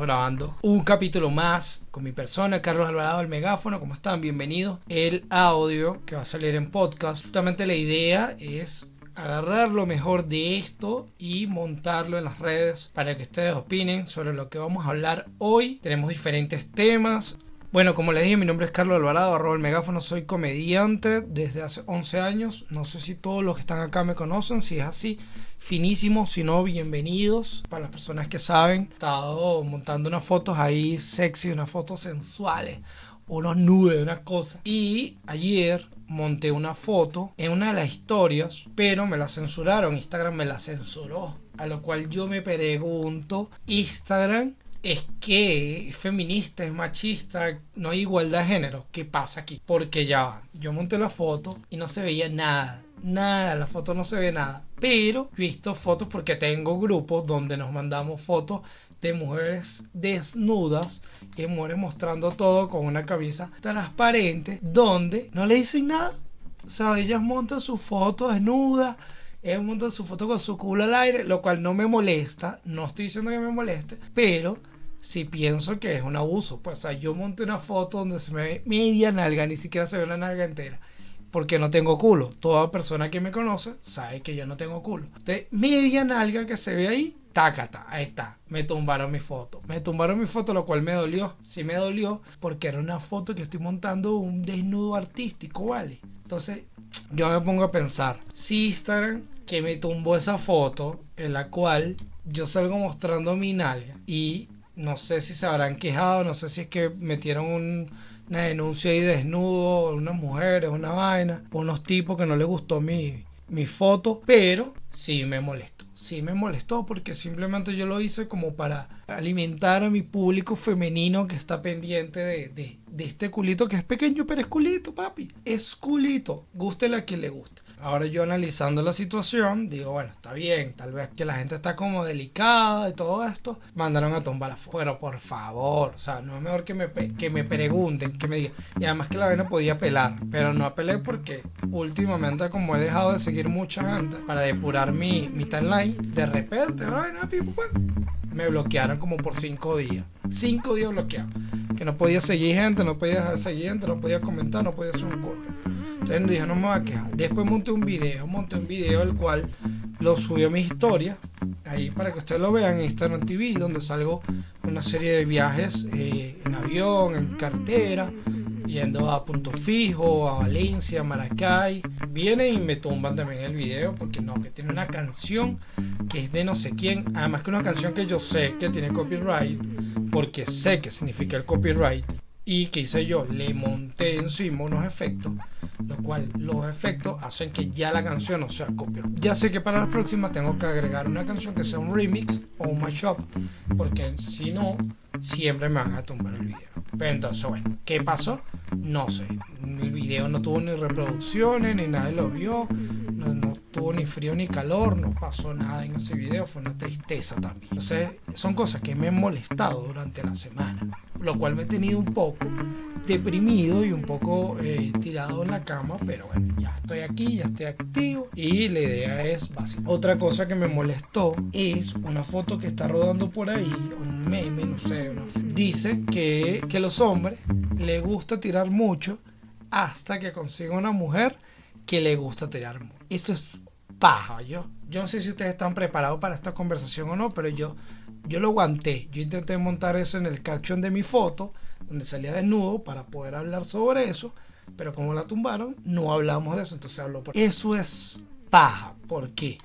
Grabando un capítulo más con mi persona, Carlos Alvarado del Megáfono. ¿Cómo están? Bienvenidos. El audio que va a salir en podcast. Justamente la idea es agarrar lo mejor de esto y montarlo en las redes para que ustedes opinen sobre lo que vamos a hablar hoy. Tenemos diferentes temas. Bueno, como les dije, mi nombre es Carlos Alvarado, arroba el megáfono, soy comediante desde hace 11 años. No sé si todos los que están acá me conocen, si es así, finísimo, si no, bienvenidos. Para las personas que saben, he estado montando unas fotos ahí sexy, unas fotos sensuales, unos nudes, una cosa. Y ayer monté una foto en una de las historias, pero me la censuraron, Instagram me la censuró. A lo cual yo me pregunto, Instagram es que es feminista, es machista, no hay igualdad de género. ¿Qué pasa aquí? Porque ya, yo monté la foto y no se veía nada nada, la foto no se ve nada. Pero he visto fotos porque tengo grupos donde nos mandamos fotos de mujeres desnudas y mujeres mostrando todo con una camisa transparente donde no le dicen nada. O sea, ellas montan su foto desnuda, ellas montan su foto con su culo al aire, lo cual no me molesta, no estoy diciendo que me moleste, pero si pienso que es un abuso. Pues, o sea, yo monté una foto donde se me ve media nalga, ni siquiera se ve la nalga entera porque no tengo culo. Toda persona que me conoce sabe que yo no tengo culo. Entonces, media nalga que se ve ahí, tácata, ahí está. Me tumbaron mi foto. Me tumbaron mi foto, lo cual me dolió. Sí me dolió porque era una foto que estoy montando un desnudo artístico, ¿vale? Entonces, yo me pongo a pensar, si Instagram que me tumbó esa foto en la cual yo salgo mostrando mi nalga y no sé si se habrán quejado, no sé si es que metieron un una denuncia ahí desnudo, unas mujeres, una vaina, unos tipos que no les gustó mi, mi foto, pero sí me molestó. Sí me molestó porque simplemente yo lo hice como para alimentar a mi público femenino que está pendiente de, de, de este culito que es pequeño, pero es culito, papi. Es culito. Guste la que le guste. Ahora yo analizando la situación, digo, bueno, está bien, tal vez que la gente está como delicada y todo esto, mandaron a tumbar. Pero por favor, o sea, no es mejor que me, que me pregunten, que me digan. Y además que la vaina podía pelar, pero no apelé porque últimamente como he dejado de seguir mucha gente para depurar mi, mi timeline, de repente, vaina, me bloquearon como por cinco días. Cinco días bloqueados. Que no podía seguir gente, no podía seguir gente, no podía comentar, no podía hacer un correo. Entonces dije, no me voy a quejar. Después monté un video, monté un video el cual lo subió a mi historia, ahí para que ustedes lo vean en Instagram TV, donde salgo una serie de viajes eh, en avión, en cartera, yendo a Punto Fijo, a Valencia, a Maracay. Vienen y me tumban también el video porque no, que tiene una canción que es de no sé quién, además que una canción que yo sé que tiene copyright, porque sé que significa el copyright y que hice yo, le monté encima unos efectos, lo cual los efectos hacen que ya la canción no sea copia. Ya sé que para la próxima tengo que agregar una canción que sea un remix o un mashup, porque si no, siempre me van a tumbar el video. Pero entonces, bueno, ¿qué pasó? No sé. El video no tuvo ni reproducciones, ni nadie lo vio, no, no tuvo ni frío ni calor, no pasó nada en ese video, fue una tristeza también. Entonces, son cosas que me han molestado durante la semana lo cual me he tenido un poco deprimido y un poco eh, tirado en la cama, pero bueno, ya estoy aquí, ya estoy activo y la idea es básica. Otra cosa que me molestó es una foto que está rodando por ahí, un meme, no sé, dice que, que los hombres le gusta tirar mucho hasta que consiga una mujer que le gusta tirar mucho. Eso es paja, yo. Yo no sé si ustedes están preparados para esta conversación o no, pero yo yo lo aguanté. Yo intenté montar eso en el caption de mi foto, donde salía desnudo, para poder hablar sobre eso. Pero como la tumbaron, no hablamos de eso. Entonces habló por eso. es paja. ¿Por qué?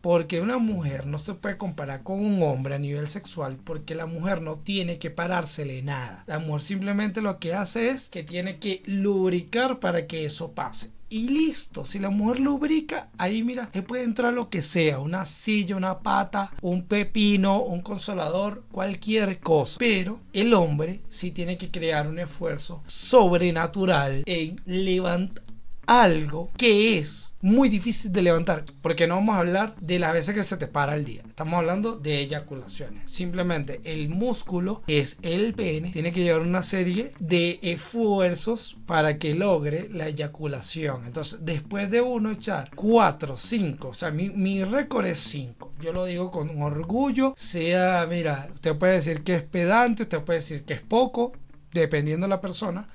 Porque una mujer no se puede comparar con un hombre a nivel sexual porque la mujer no tiene que parársele nada. La mujer simplemente lo que hace es que tiene que lubricar para que eso pase y listo. Si la mujer lubrica, ahí mira, ahí puede entrar lo que sea, una silla, una pata, un pepino, un consolador, cualquier cosa. Pero el hombre sí tiene que crear un esfuerzo sobrenatural en levantar algo que es muy difícil de levantar, porque no vamos a hablar de las veces que se te para el día. Estamos hablando de eyaculaciones. Simplemente el músculo, es el pene, tiene que llevar una serie de esfuerzos para que logre la eyaculación. Entonces, después de uno echar 4, 5, o sea, mi, mi récord es 5. Yo lo digo con orgullo, sea, mira, usted puede decir que es pedante, usted puede decir que es poco, dependiendo de la persona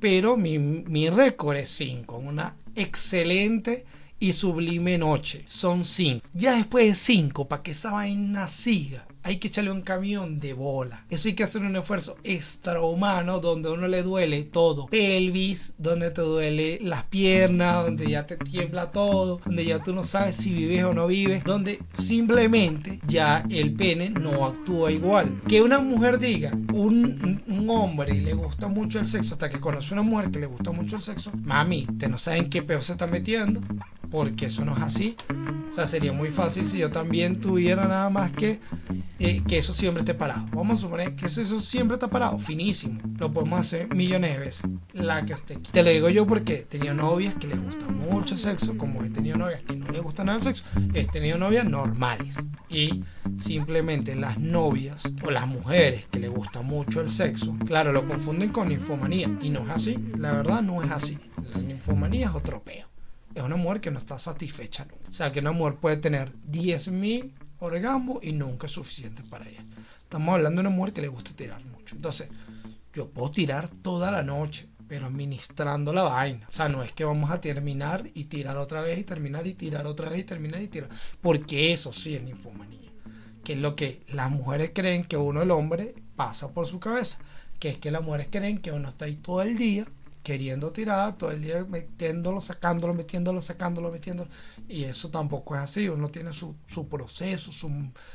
pero mi, mi récord es 5, una excelente y sublime noche. Son 5. Ya después de 5, para que esa vaina siga, hay que echarle un camión de bola. Eso hay que hacer un esfuerzo extrahumano donde uno le duele todo. Pelvis, donde te duele las piernas, donde ya te tiembla todo, donde ya tú no sabes si vives o no vives, donde simplemente ya el pene no actúa igual. Que una mujer diga, un, un hombre le gusta mucho el sexo, hasta que conoce una mujer que le gusta mucho el sexo, mami, te no saben qué peor se está metiendo porque eso no es así. O sea, sería muy fácil si yo también tuviera nada más que eh, que eso siempre esté parado. Vamos a suponer que eso, siempre está parado, finísimo. Lo podemos hacer millones de veces. La que usted Te lo digo yo porque he tenido novias que les gusta mucho el sexo, como he tenido novias que no les gusta nada el sexo, he tenido novias normales. Y simplemente las novias o las mujeres que les gusta mucho el sexo, claro, lo confunden con ninfomanía. Y no es así. La verdad no es así. La ninfomanía es otro peo es una mujer que no está satisfecha. O sea, que una mujer puede tener 10.000 orgasmos y nunca es suficiente para ella. Estamos hablando de una mujer que le gusta tirar mucho. Entonces, yo puedo tirar toda la noche, pero administrando la vaina. O sea, no es que vamos a terminar y tirar otra vez y terminar y tirar otra vez y terminar y tirar. Porque eso sí es ninfomanía. Que es lo que las mujeres creen que uno, el hombre, pasa por su cabeza. Que es que las mujeres creen que uno está ahí todo el día queriendo tirar todo el día metiéndolo, sacándolo, metiéndolo, sacándolo, metiéndolo. Y eso tampoco es así. Uno tiene su, su proceso, su,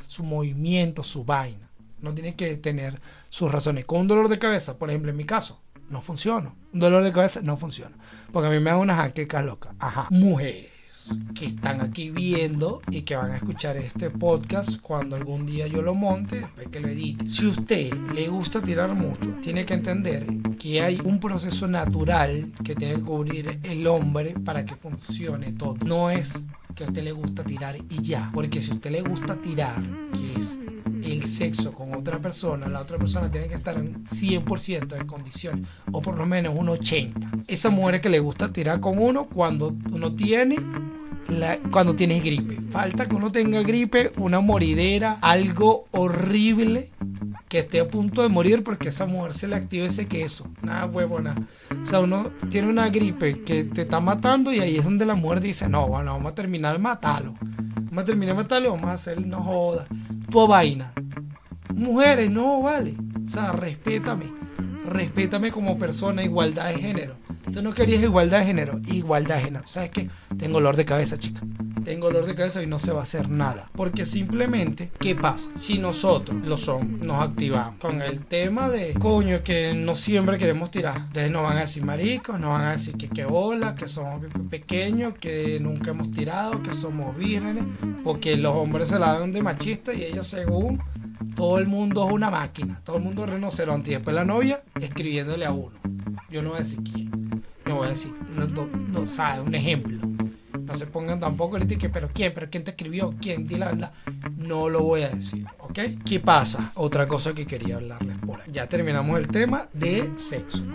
su, movimiento, su vaina. No tiene que tener sus razones. Con un dolor de cabeza, por ejemplo, en mi caso, no funciona. Un dolor de cabeza no funciona. Porque a mí me da una jaqueca loca. Ajá. Mujeres que están aquí viendo y que van a escuchar este podcast cuando algún día yo lo monte, después que lo edite. Si usted le gusta tirar mucho, tiene que entender que hay un proceso natural que tiene que cubrir el hombre para que funcione todo. No es que usted le gusta tirar y ya, porque si usted le gusta tirar, que es el sexo con otra persona, la otra persona tiene que estar en 100% de condiciones, o por lo menos un 80%. Esa mujer que le gusta tirar con uno cuando uno tiene cuando tienes gripe. Falta que uno tenga gripe, una moridera, algo horrible que esté a punto de morir porque esa mujer se le activa ese queso. Nada huevona. O sea, uno tiene una gripe que te está matando y ahí es donde la mujer dice, no, bueno, vamos a terminar matarlo. Vamos a terminar matarlo, vamos a hacer, no joda. Tu vaina. Mujeres, no, vale. O sea, respétame. Respétame como persona, igualdad de género. Tú no querías igualdad de género, igualdad de género. ¿Sabes qué? Tengo dolor de cabeza, chica. Tengo dolor de cabeza y no se va a hacer nada. Porque simplemente, ¿qué pasa? Si nosotros, los hombres, nos activamos con el tema de, coño, que no siempre queremos tirar. Entonces nos van a decir maricos, nos van a decir que qué bola, que somos pequeños, que nunca hemos tirado, que somos vírgenes. Porque los hombres se la dan de machistas y ellos según todo el mundo es una máquina, todo el mundo es rinoceronte. Y después la novia escribiéndole a uno. Yo no voy a decir quién no voy a decir, no, sabe, un ejemplo. No se pongan tampoco el que, pero quién, pero quién te escribió, quién, di la verdad. No lo voy a decir, ¿ok? ¿Qué pasa? Otra cosa que quería hablarles por ahí. Ya terminamos el tema de sexo.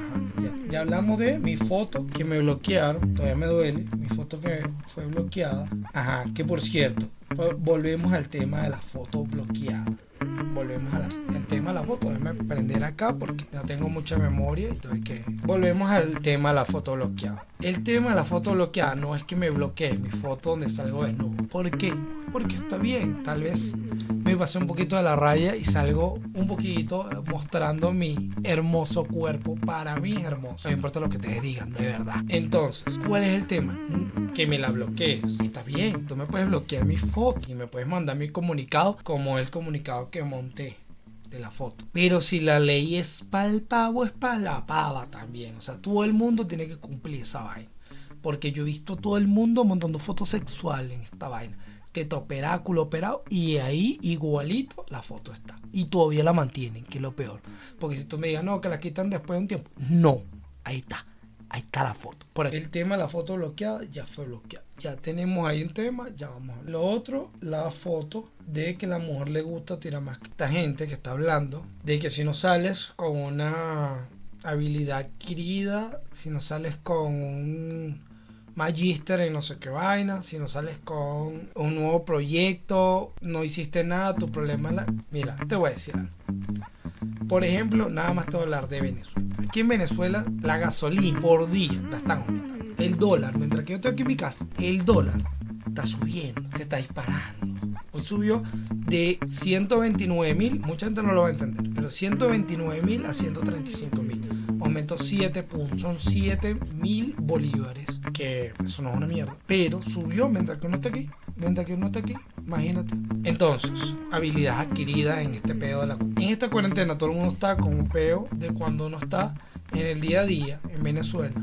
Ya, ya, hablamos de mi foto que me bloquearon, todavía me duele, mi foto que fue bloqueada. Ajá, que por cierto, volvemos al tema de la foto bloqueada volvemos al tema de la foto. Déjame prender acá porque no tengo mucha memoria. Entonces, que volvemos al tema de la foto bloqueada. El tema de la foto bloqueada no es que me bloquee mi foto donde salgo desnudo. ¿Por qué? Porque está bien. Tal vez me pasé un poquito de la raya y salgo un poquito mostrando mi hermoso cuerpo. Para mí hermoso. No importa lo que te digan, de verdad. Entonces, ¿cuál es el tema? Que me la bloquees. Está bien. Tú me puedes bloquear mi foto y me puedes mandar mi comunicado como el comunicado que monté de la foto. Pero si la ley es para el pavo, es para la pava también. O sea, todo el mundo tiene que cumplir esa vaina. Porque yo he visto todo el mundo montando fotos sexuales en esta vaina. Teto operáculo operado. Y ahí igualito la foto está. Y todavía la mantienen, que es lo peor. Porque si tú me digas, no, que la quitan después de un tiempo. No, ahí está Ahí está la foto. Por aquí el tema de la foto bloqueada ya fue bloqueada. Ya tenemos ahí un tema, ya vamos. Lo otro, la foto de que la mujer le gusta tirar más. Esta gente que está hablando de que si no sales con una habilidad adquirida, si no sales con un magister en no sé qué vaina, si no sales con un nuevo proyecto, no hiciste nada, tu problema es la... Mira, te voy a decir algo. Por ejemplo, nada más te voy a hablar de Venezuela. Aquí en Venezuela la gasolina por día la están aumentando. El dólar, mientras que yo estoy aquí en mi casa, el dólar está subiendo, se está disparando. Hoy subió de 129 mil, mucha gente no lo va a entender, pero 129 mil a 135 mil. Aumentó 7 puntos, son 7 mil bolívares, que eso no es una mierda, pero subió mientras que uno está aquí, mientras que uno está aquí, imagínate. Entonces, habilidades adquiridas en este pedo de la... En esta cuarentena todo el mundo está con un peo de cuando uno está en el día a día en Venezuela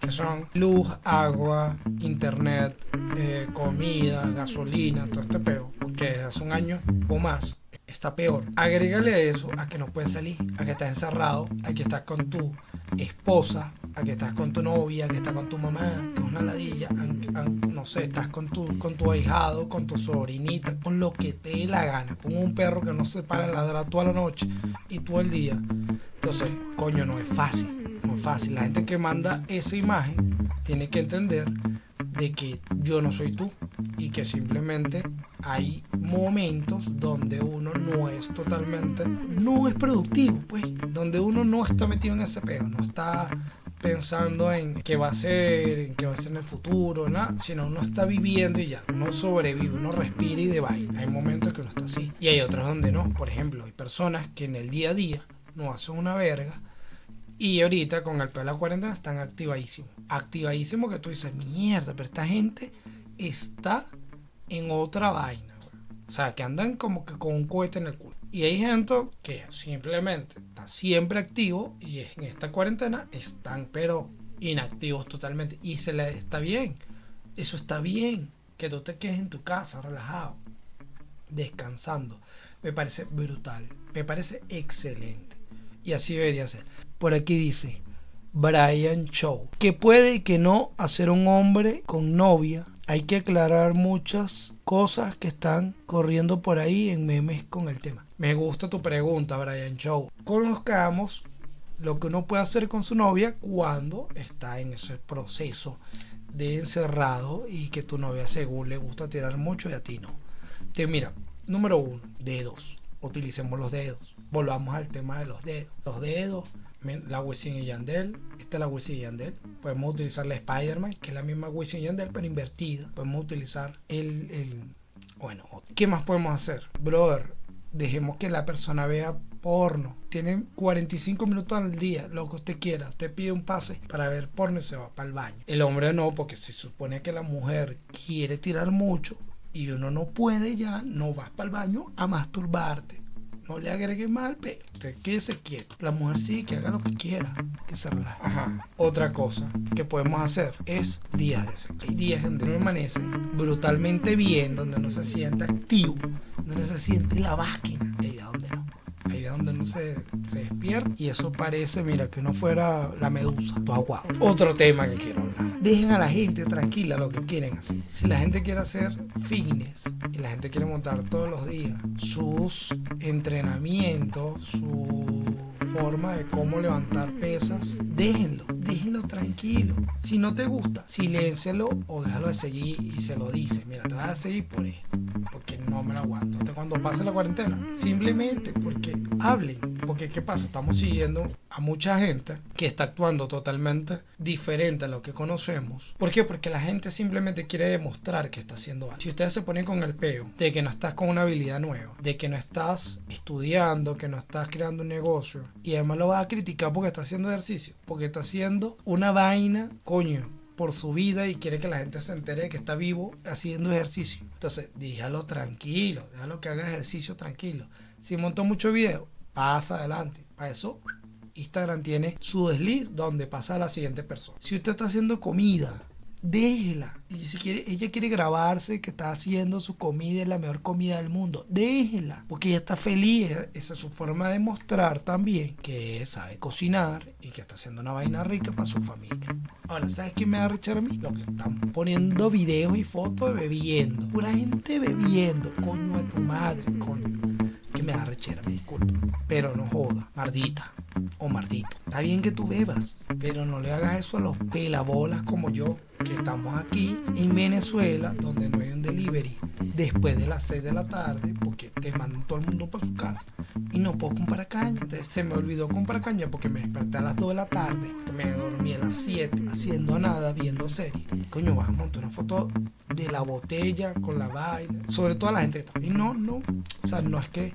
que son luz, agua, internet, eh, comida, gasolina, todo este peo, porque hace un año o más está peor. Agrégale eso a que no puedes salir, a que estás encerrado, a que estás con tu esposa, a que estás con tu novia, que estás con tu mamá, que es una ladilla, no sé, estás con tu, con tu ahijado, con tu sobrinita, con lo que te dé la gana, con un perro que no se para ladrar toda la noche y todo el día. Entonces, coño, no es fácil muy fácil. La gente que manda esa imagen tiene que entender de que yo no soy tú y que simplemente hay momentos donde uno no es totalmente, no es productivo, pues, donde uno no está metido en ese peo, no está pensando en qué va a ser, en qué va a ser en el futuro, nada, sino uno está viviendo y ya, uno sobrevive, uno respira y de vaina. Hay momentos que uno está así y hay otros donde no. Por ejemplo, hay personas que en el día a día no hacen una verga y ahorita con el de la cuarentena están activadísimos. Activadísimos que tú dices, mierda, pero esta gente está en otra vaina. O sea, que andan como que con un cohete en el culo. Y hay gente que simplemente está siempre activo y en esta cuarentena están pero inactivos totalmente. Y se les está bien. Eso está bien. Que tú te quedes en tu casa relajado, descansando. Me parece brutal. Me parece excelente. Y así debería ser. Por aquí dice Brian Shaw. Que puede y que no hacer un hombre con novia. Hay que aclarar muchas cosas que están corriendo por ahí en memes con el tema. Me gusta tu pregunta, Brian Shaw. Conozcamos lo que uno puede hacer con su novia cuando está en ese proceso de encerrado y que tu novia según le gusta tirar mucho y a ti no. Entonces mira, número uno, dedos. Utilicemos los dedos. Volvamos al tema de los dedos. Los dedos la Wisin y Yandel. Esta es la Wisin y Yandel. Podemos utilizar la Spider-Man, que es la misma Wisin y Yandel, pero invertida. Podemos utilizar el, el. Bueno, ¿qué más podemos hacer? Brother, dejemos que la persona vea porno. Tiene 45 minutos al día, lo que usted quiera. Usted pide un pase para ver porno y se va para el baño. El hombre no, porque se supone que la mujer quiere tirar mucho y uno no puede ya, no vas para el baño a masturbarte no le agregue mal, pero usted quédese quieto. La mujer sí, que haga lo que quiera, que se relaje. Ajá. Otra cosa que podemos hacer es días de sexo. Hay días donde uno amanece brutalmente bien, donde no se siente activo, donde se siente la máquina. Se, se despierta y eso parece, mira, que no fuera la medusa. Todo Otro tema que quiero hablar. Dejen a la gente tranquila lo que quieren hacer. Si la gente quiere hacer fitness y la gente quiere montar todos los días sus entrenamientos, su forma de cómo levantar pesas, déjenlo, déjenlo tranquilo. Si no te gusta, siléncialo o déjalo de seguir y se lo dice. Mira, te vas a seguir por esto, porque no me lo aguanto. Hasta cuando pase la cuarentena, simplemente porque hablen. Porque, ¿qué pasa? Estamos siguiendo a mucha gente que está actuando totalmente diferente a lo que conocemos. ¿Por qué? Porque la gente simplemente quiere demostrar que está haciendo algo. Si ustedes se ponen con el peo de que no estás con una habilidad nueva, de que no estás estudiando, que no estás creando un negocio, y además lo vas a criticar porque está haciendo ejercicio, porque está haciendo una vaina, coño, por su vida y quiere que la gente se entere de que está vivo haciendo ejercicio. Entonces, déjalo tranquilo, déjalo que haga ejercicio tranquilo. Si montó mucho video, pasa adelante. Para eso, Instagram tiene su desliz donde pasa a la siguiente persona. Si usted está haciendo comida déjela. Y si quiere, ella quiere grabarse que está haciendo su comida, es la mejor comida del mundo, déjela. Porque ella está feliz, esa es su forma de mostrar también que sabe cocinar y que está haciendo una vaina rica para su familia. Ahora, ¿sabes qué me da rechar a mí? Lo que están poniendo videos y fotos de bebiendo. Pura gente bebiendo, coño de tu madre, coño. Me da rechera, me disculpo. Pero no joda, mardita o mardito. Está bien que tú bebas, pero no le hagas eso a los pelabolas como yo que estamos aquí en Venezuela, donde no hay un delivery después de las 6 de la tarde, porque te mandan todo el mundo para su casa y no puedo comprar caña. Entonces se me olvidó comprar caña porque me desperté a las 2 de la tarde, me dormí a las 7 haciendo nada, viendo series. Coño, vas a montar una foto de la botella con la vaina, sobre todo a la gente que está. Y no, no, o sea, no es que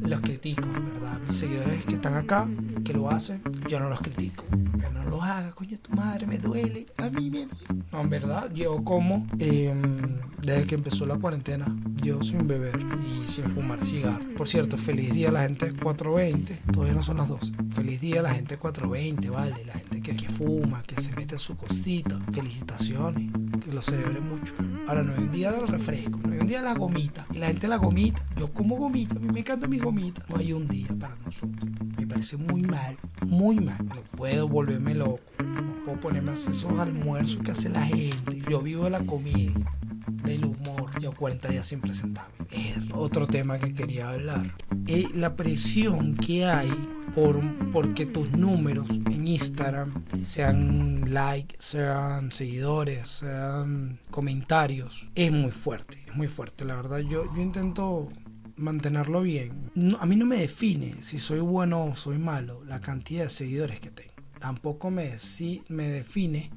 los critico, ¿verdad? Mis seguidores que están acá, que lo hacen, yo no los critico. Pero no los haga, coño, tu madre me duele, a mí me duele. No, en verdad, yo como em, desde que empezó la cuarentena, yo sin beber y sin fumar cigarro. Por cierto, feliz día a la gente 420, todavía no son las 12. Feliz día a la gente 420, vale, la gente que, fuma, que se mete su cosita. Felicitaciones, que lo celebre mucho. Ahora no hay un día del refresco, no hay un día de la gomita. Y la gente la gomita, yo como gomita, a mí me encanta mi gomita. No hay un día para nosotros. Me parece muy mal, muy mal. No puedo volverme loco. No puedo ponerme a hacer esos almuerzos que hace la gente. Yo vivo de la comida, del humor. Yo 40 días sin presentarme. Es otro tema que quería hablar. Es la presión que hay por porque tus números en Instagram sean likes, sean seguidores, sean comentarios, es muy fuerte, es muy fuerte. La verdad, yo intento mantenerlo bien. a mí no me define si soy bueno o soy malo la cantidad de seguidores que tengo. Tampoco me, si, me define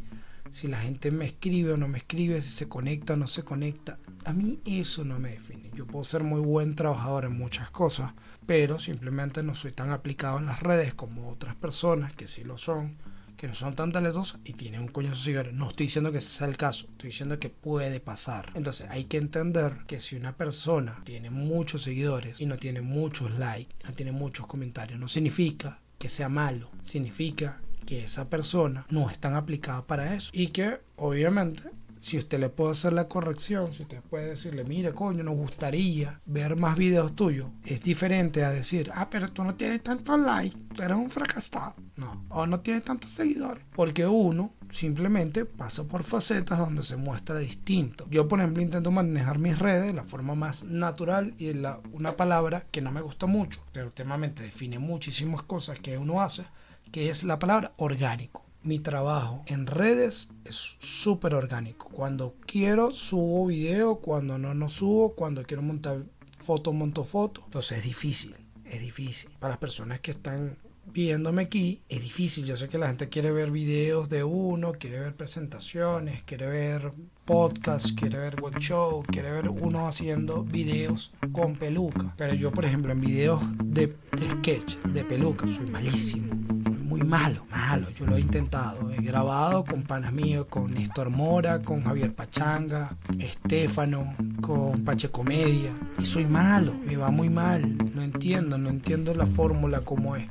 si la gente me escribe o no me escribe, si se conecta o no se conecta. A mí eso no me define. Yo puedo ser muy buen trabajador en muchas cosas, pero simplemente no soy tan aplicado en las redes como otras personas que sí lo son, que no son tan talentosas y tienen un coño de seguidores. No estoy diciendo que ese sea el caso, estoy diciendo que puede pasar. Entonces hay que entender que si una persona tiene muchos seguidores y no tiene muchos likes, no tiene muchos comentarios, no significa que sea malo, significa que esa persona no es tan aplicada para eso y que obviamente si usted le puede hacer la corrección, si usted puede decirle, mire, coño, nos gustaría ver más videos tuyos, es diferente a decir, ah, pero tú no tienes tantos likes, tú eres un fracasado. No, o no tienes tantos seguidores. Porque uno simplemente pasa por facetas donde se muestra distinto. Yo, por ejemplo, intento manejar mis redes de la forma más natural y la, una palabra que no me gusta mucho, pero últimamente define muchísimas cosas que uno hace, que es la palabra orgánico mi trabajo en redes es súper orgánico. Cuando quiero subo video, cuando no, no subo, cuando quiero montar fotos, monto fotos. Entonces es difícil, es difícil. Para las personas que están viéndome aquí, es difícil. Yo sé que la gente quiere ver videos de uno, quiere ver presentaciones, quiere ver podcasts, quiere ver web show, quiere ver uno haciendo videos con peluca. Pero yo, por ejemplo, en videos de, de sketch, de peluca, soy malísimo muy malo, malo. Yo lo he intentado. He grabado con panas míos, con Néstor Mora, con Javier Pachanga, Estefano, con Pache Comedia. Y soy malo, me va muy mal. No entiendo, no entiendo la fórmula como es.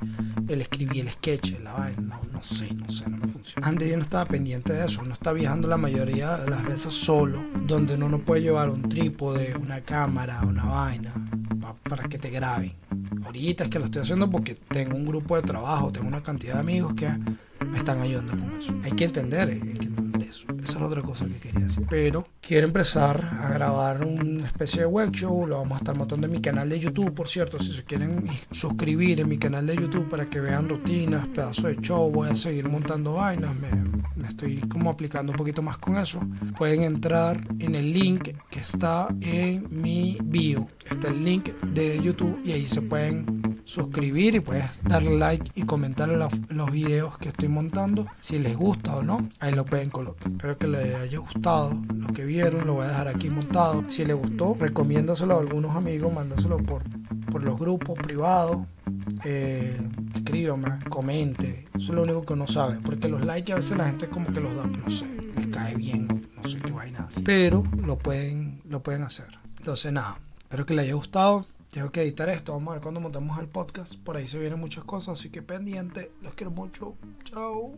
El escribir el sketch, la vaina, no, no sé, no sé, no me funciona. Antes yo no estaba pendiente de eso, no está viajando la mayoría de las veces solo, donde uno no puede llevar un trípode, una cámara, una vaina, para que te graben ahorita es que lo estoy haciendo porque tengo un grupo de trabajo, tengo una cantidad de amigos que me están ayudando con eso. Hay que entender, hay que entender. Otra cosa que quería decir. Pero quiero empezar a grabar una especie de web show. Lo vamos a estar montando en mi canal de YouTube, por cierto. Si se quieren suscribir en mi canal de YouTube para que vean rutinas, pedazos de show, voy a seguir montando vainas. Me, me estoy como aplicando un poquito más con eso. Pueden entrar en el link que está en mi bio. Está el link de YouTube y ahí se pueden suscribir y puedes darle like y comentar los, los videos que estoy montando. Si les gusta o no, ahí lo pueden colocar. Espero que les haya gustado lo que vieron. Lo voy a dejar aquí montado. Si les gustó, recomiéndaselo a algunos amigos, mándaselo por, por los grupos privados. Eh, escríbame, comente. Eso es lo único que uno sabe. Porque los likes a veces la gente como que los da, no sé, les cae bien, no sé qué vaina Pero lo pueden, lo pueden hacer. Entonces nada, espero que les haya gustado. Tengo que editar esto, vamos a ver cuando montamos el podcast. Por ahí se vienen muchas cosas, así que pendiente. Los quiero mucho. Chao.